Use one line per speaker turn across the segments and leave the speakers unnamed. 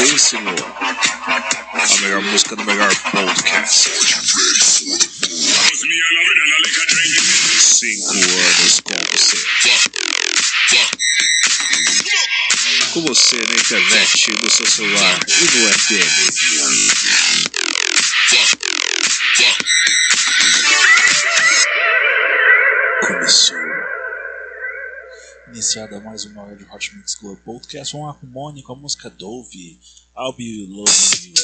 Veríssimo. A melhor música do melhor podcast. Cinco anos com você. Com você na internet, no seu celular e no FM.
Iniciada mais uma hora Hot Mix Club Podcast, vamos lá com com a música Dove, I'll Be Loving You.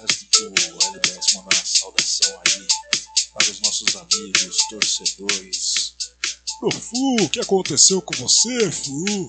Antes do LBS mandar uma saudação aí para os nossos amigos, torcedores. Ô Fu, o que aconteceu com você, Fu?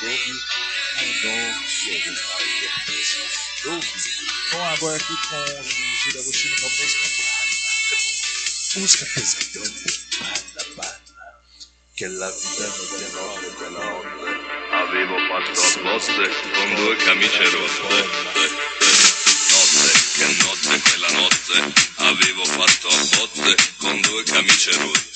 Doug, com Dom e Doug. Vamos agora aqui com o Giro Agostino com a música. Música pescadora, banda, banda. Che la vita non ti amore, te l'ho.
Avevo fatto apposta con due camicie rotte notte, quella notte, avevo fatto a botte con due camicie rotte.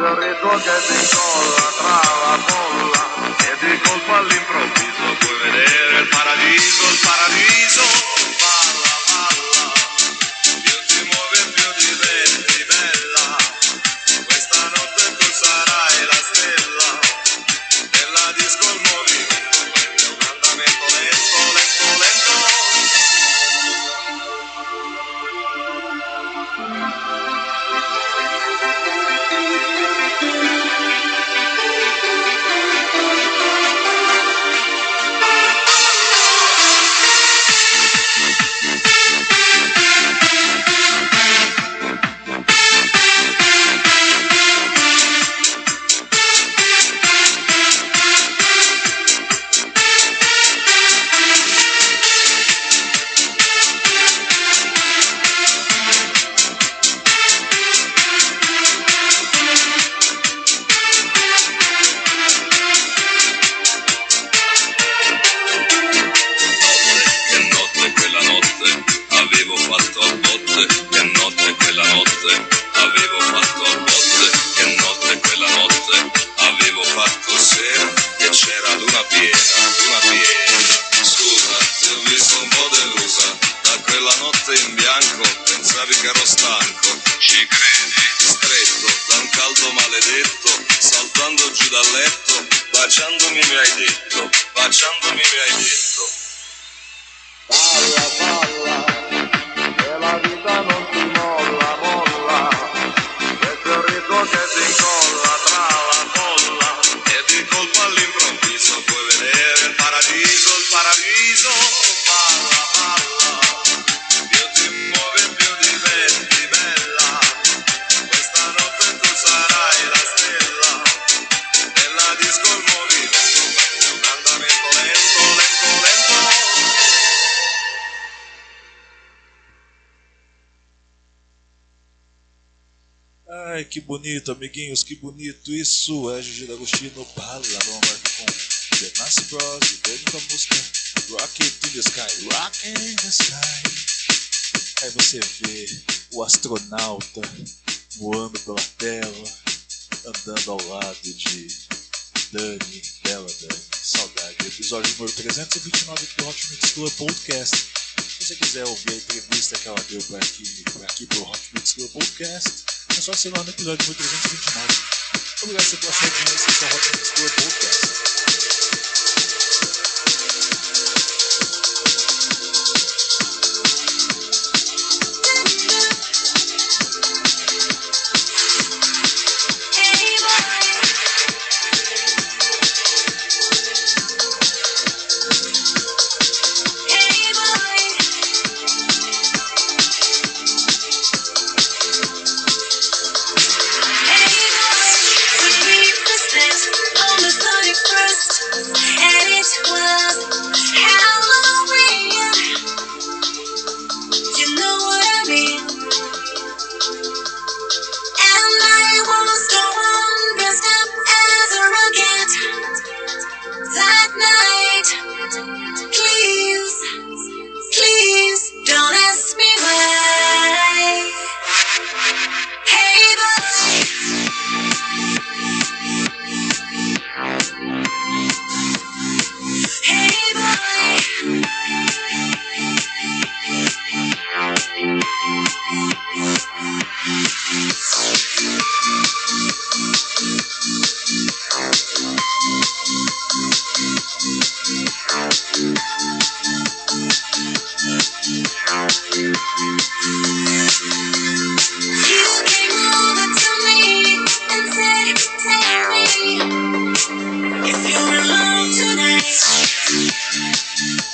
se ridoga e mi
incolla
bonito, amiguinhos, que bonito. Isso é Gigi D'Agostino. Bala, vamos com The Nasty Bros. E daí a música Rocket in the Sky. Rocket in the Sky. Aí você vê o astronauta voando pela Terra, andando ao lado de Dani, bela Dani. Saudade. Episódio número 329 do Hot Mix Club Podcast. Se você quiser ouvir a entrevista que ela deu para aqui, pra aqui pro Hot Mix Club Podcast, é só assinar no episódio 1329. Obrigado por ter sua audiência, essa é
a Rota Mistura Podcast.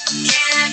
Can I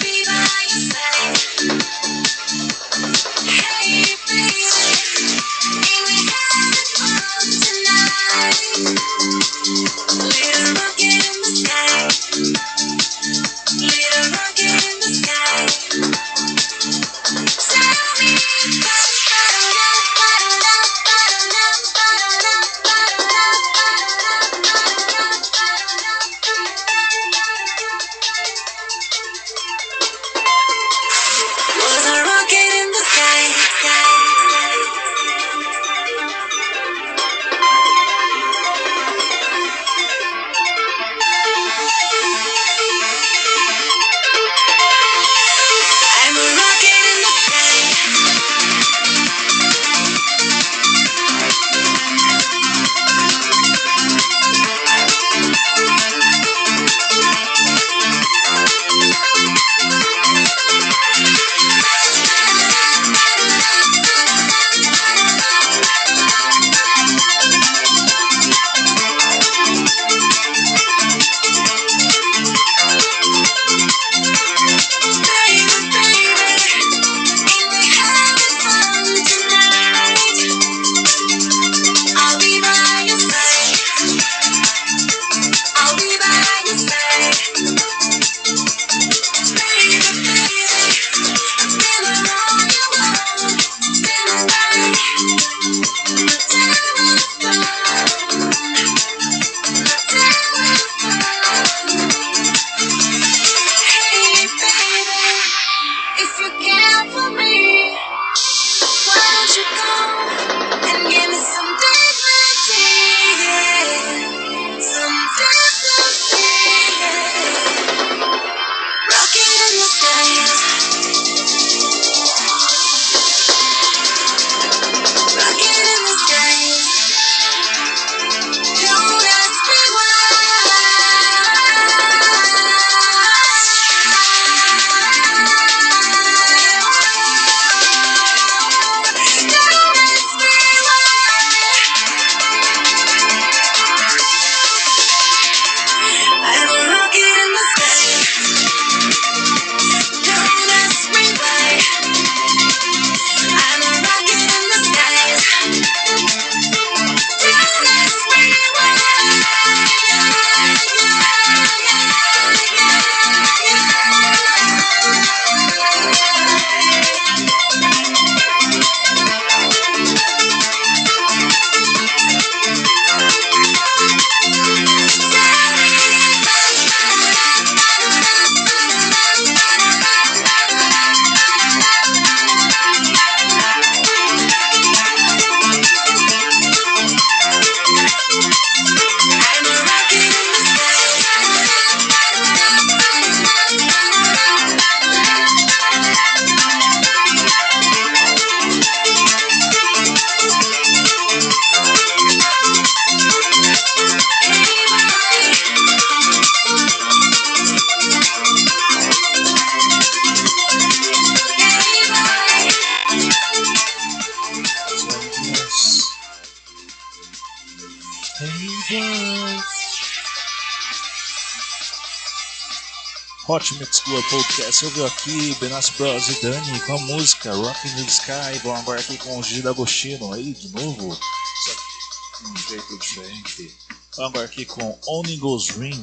Hot Mix Club Podcast. Ouviu aqui Benassi Bros e Dani com a música Rock in the Sky. Vamos agora aqui com o Gigi D'Agostino aí de novo. Só que de um jeito diferente. Vamos agora aqui com Only Goes Ring.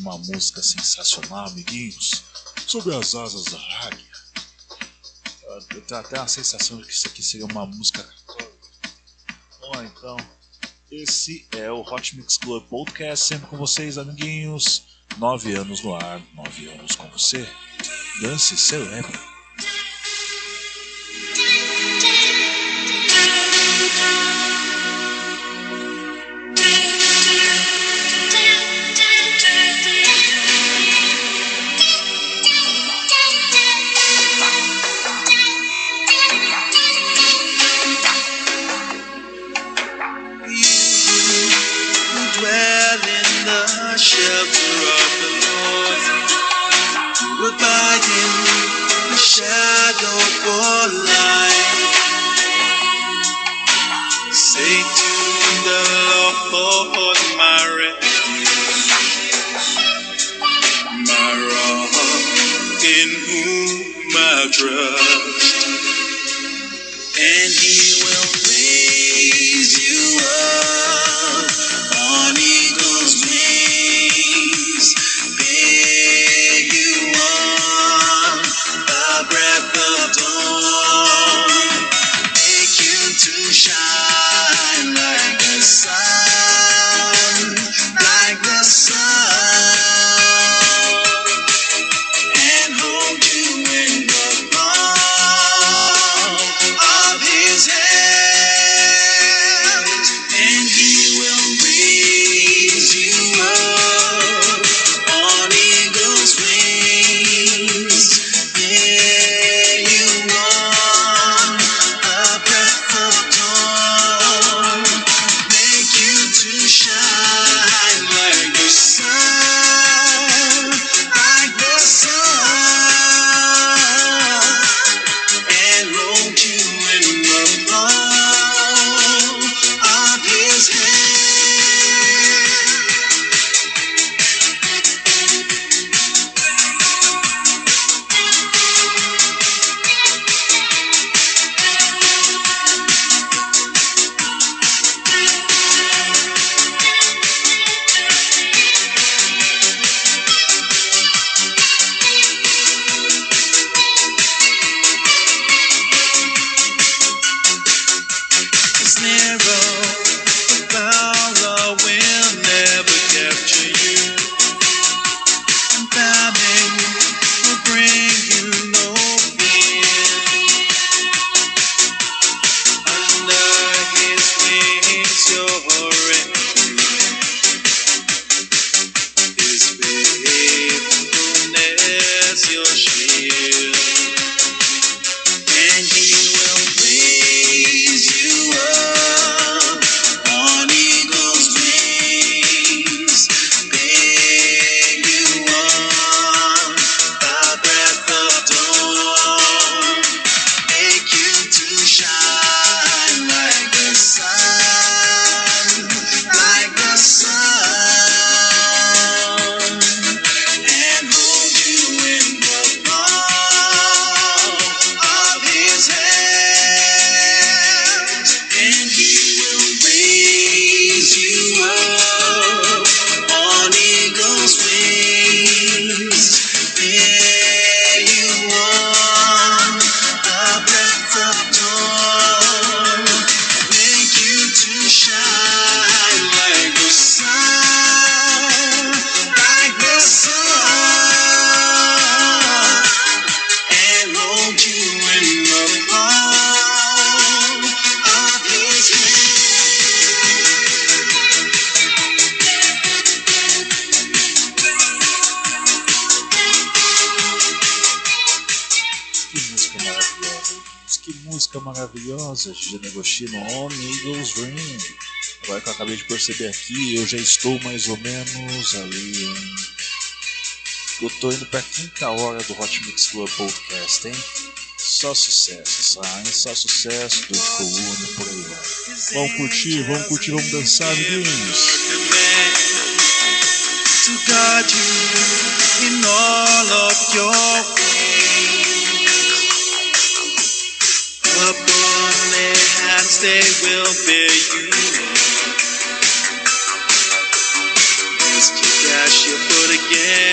Uma música sensacional, amiguinhos. Sobre as asas da águia. Eu tenho até a sensação de que isso aqui seria uma música católica. Vamos lá então. Esse é o Hot Mix Club Podcast, sempre com vocês, amiguinhos. Nove anos no ar, nove anos com você. Dance, celebre.
drift. nome Eagles
Ring. Agora que eu acabei de perceber aqui, eu já estou mais ou menos ali. Hein? Eu tô indo pra quinta hora do Hot Mix Club Podcast, hein? Só sucesso, sabe? Só sucesso, dor coluna, por aí vai. Vamos curtir, vamos curtir, vamos dançar, amiguinhos.
To guide you in all of your they will bear you. Let's kick ass your foot again.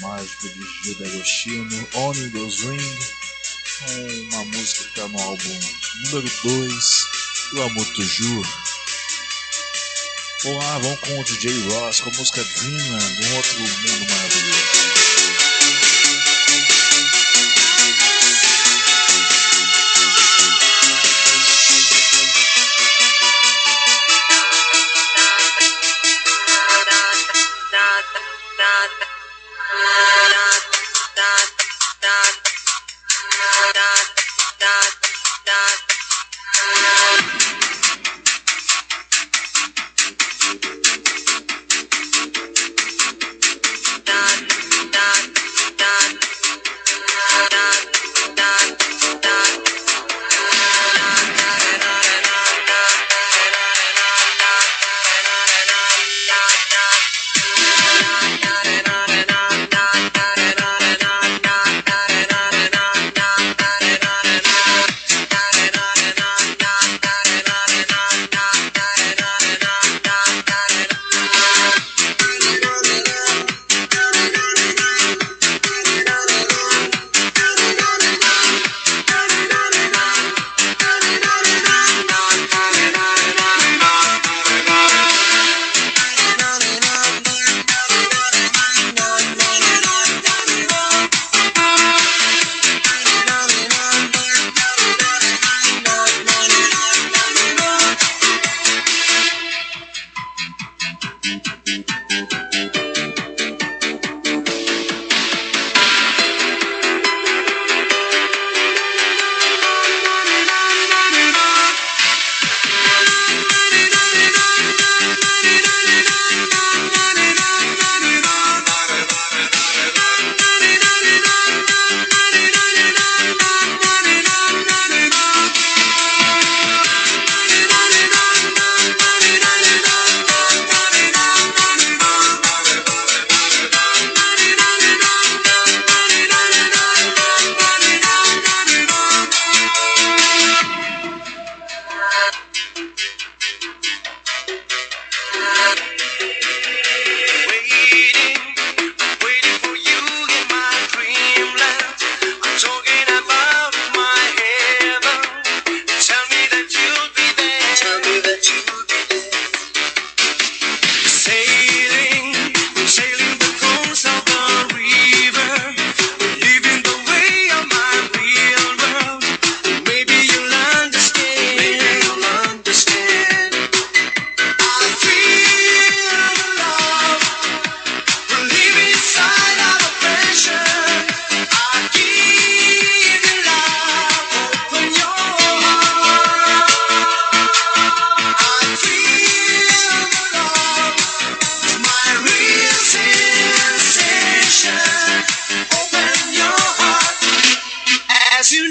Mágico de Gilda Agostino, Only Those Ring, uma música que está no álbum número 2 do Amor Tuju. Vamos lá, vamos com o DJ Ross com a música Dreamland, um outro mundo maravilhoso.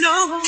know.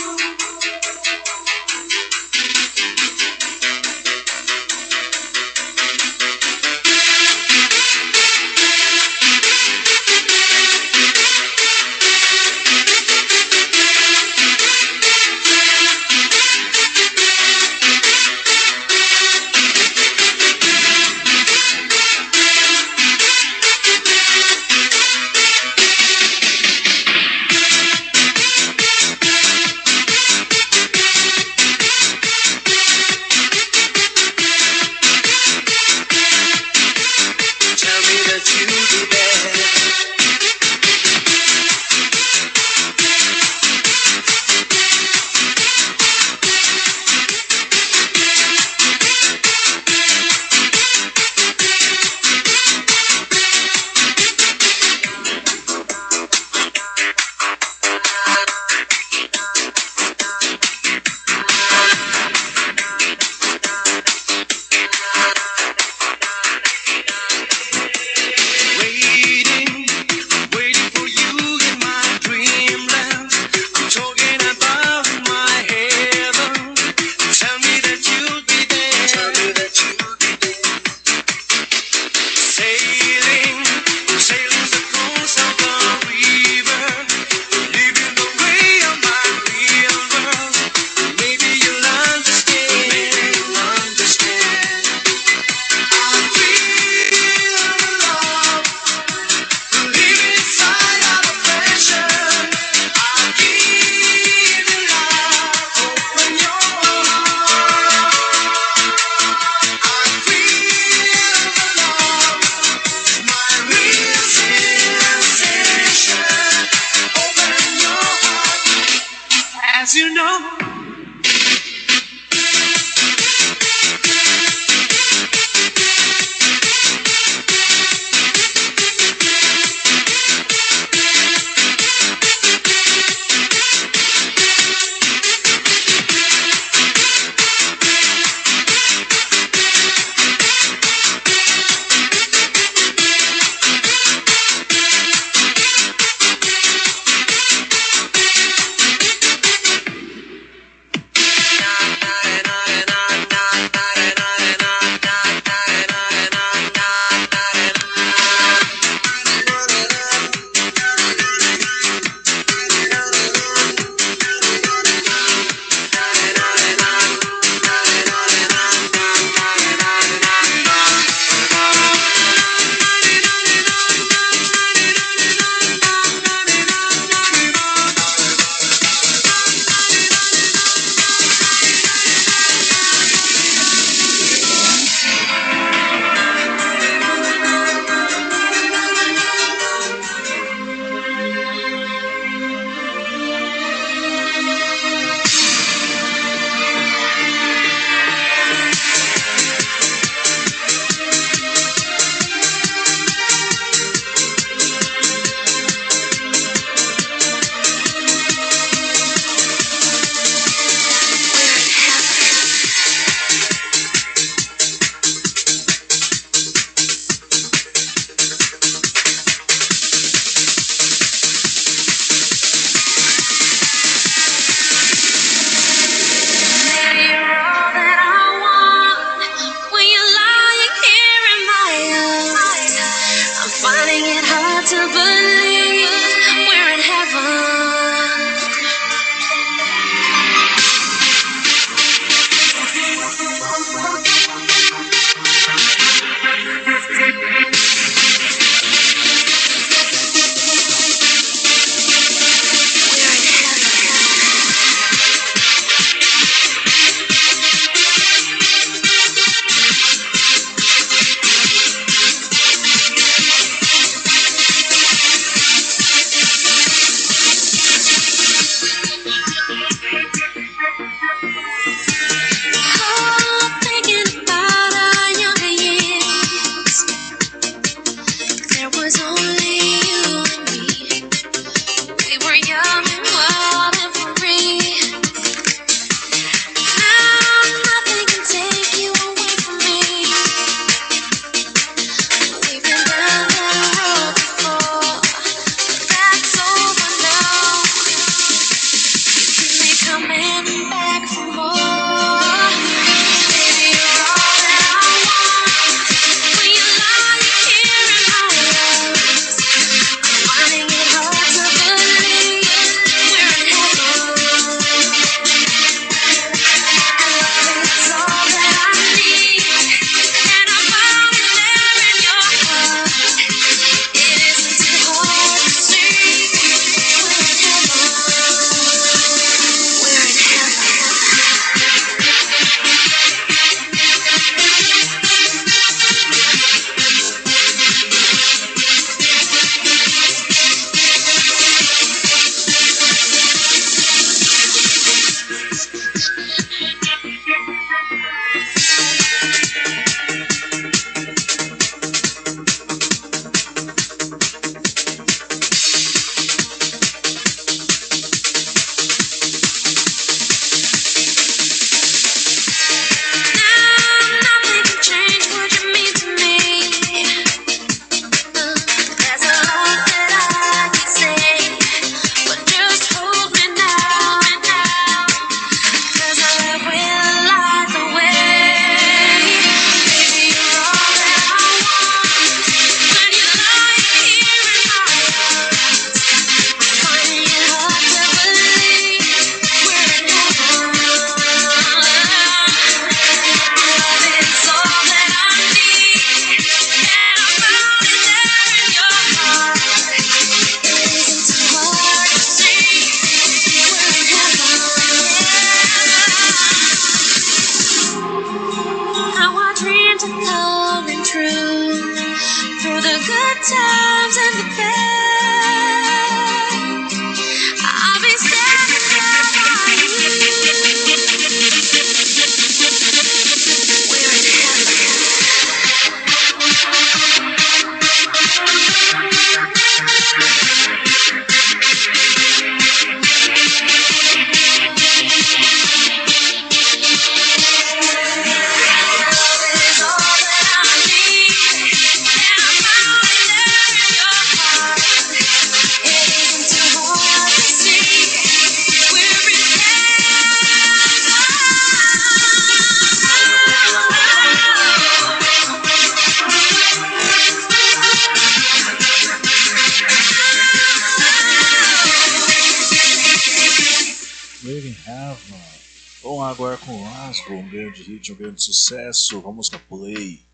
Um grande sucesso. Com a música Play.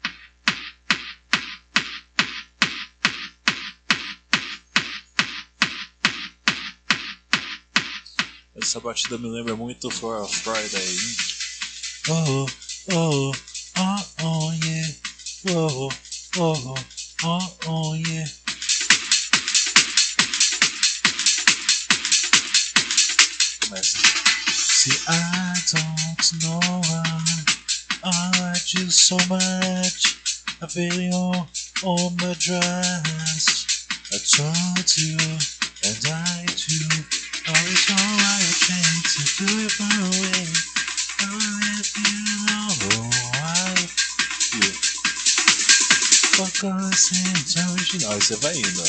Essa batida me lembra muito For a Friday. Oh, oh, oh, oh, yeah. Oh, oh, oh, oh, yeah. Começa. See, I don't know why I like you so much. I feel you on my dress. I told you, and I too. Always know I trying to do it my way. Oh, if you know why. Yeah. Focus in original. Aí você vai indo,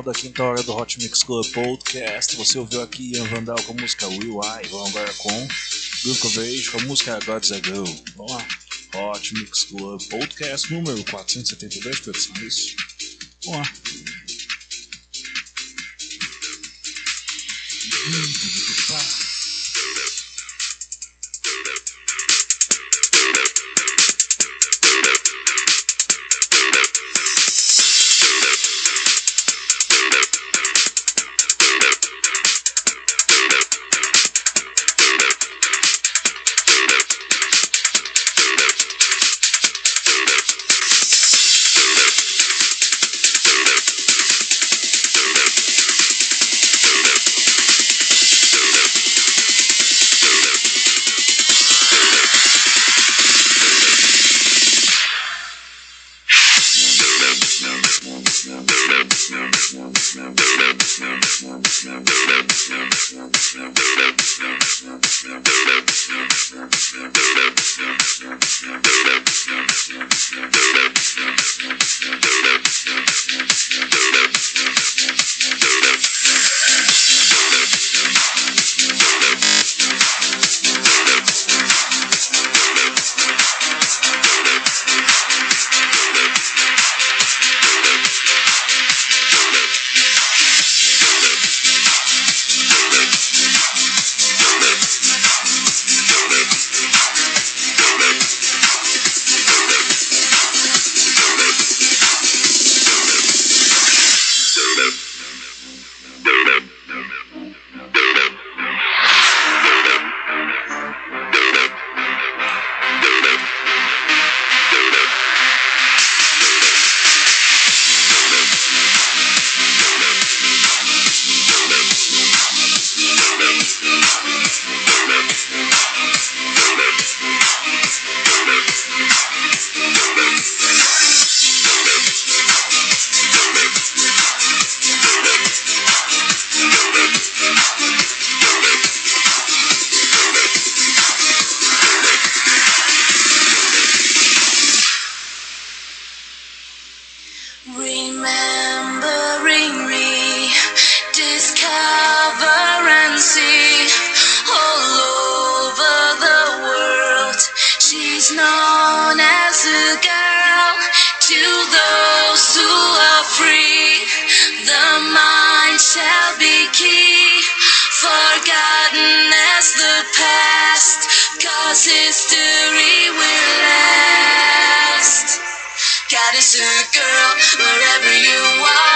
final da quinta hora do Hot Mix Club Podcast. Você ouviu aqui Ian Vandal com a música Will I. Vamos agora com Bill Coverage com a música Gods Ago. Vamos lá. Hot Mix Club Podcast número 472, produção. Isso. Vamos lá.
Listen, girl, wherever you are.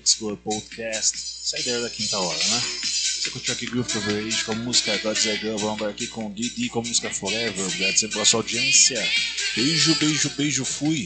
Let's Go Podcast, saideira é da quinta hora, né? Você curtiu aqui Groove Coverage com a música God's a Girl, vamos aqui com Didi com a música Forever. Obrigado sempre pela sua audiência. Beijo, beijo, beijo, fui.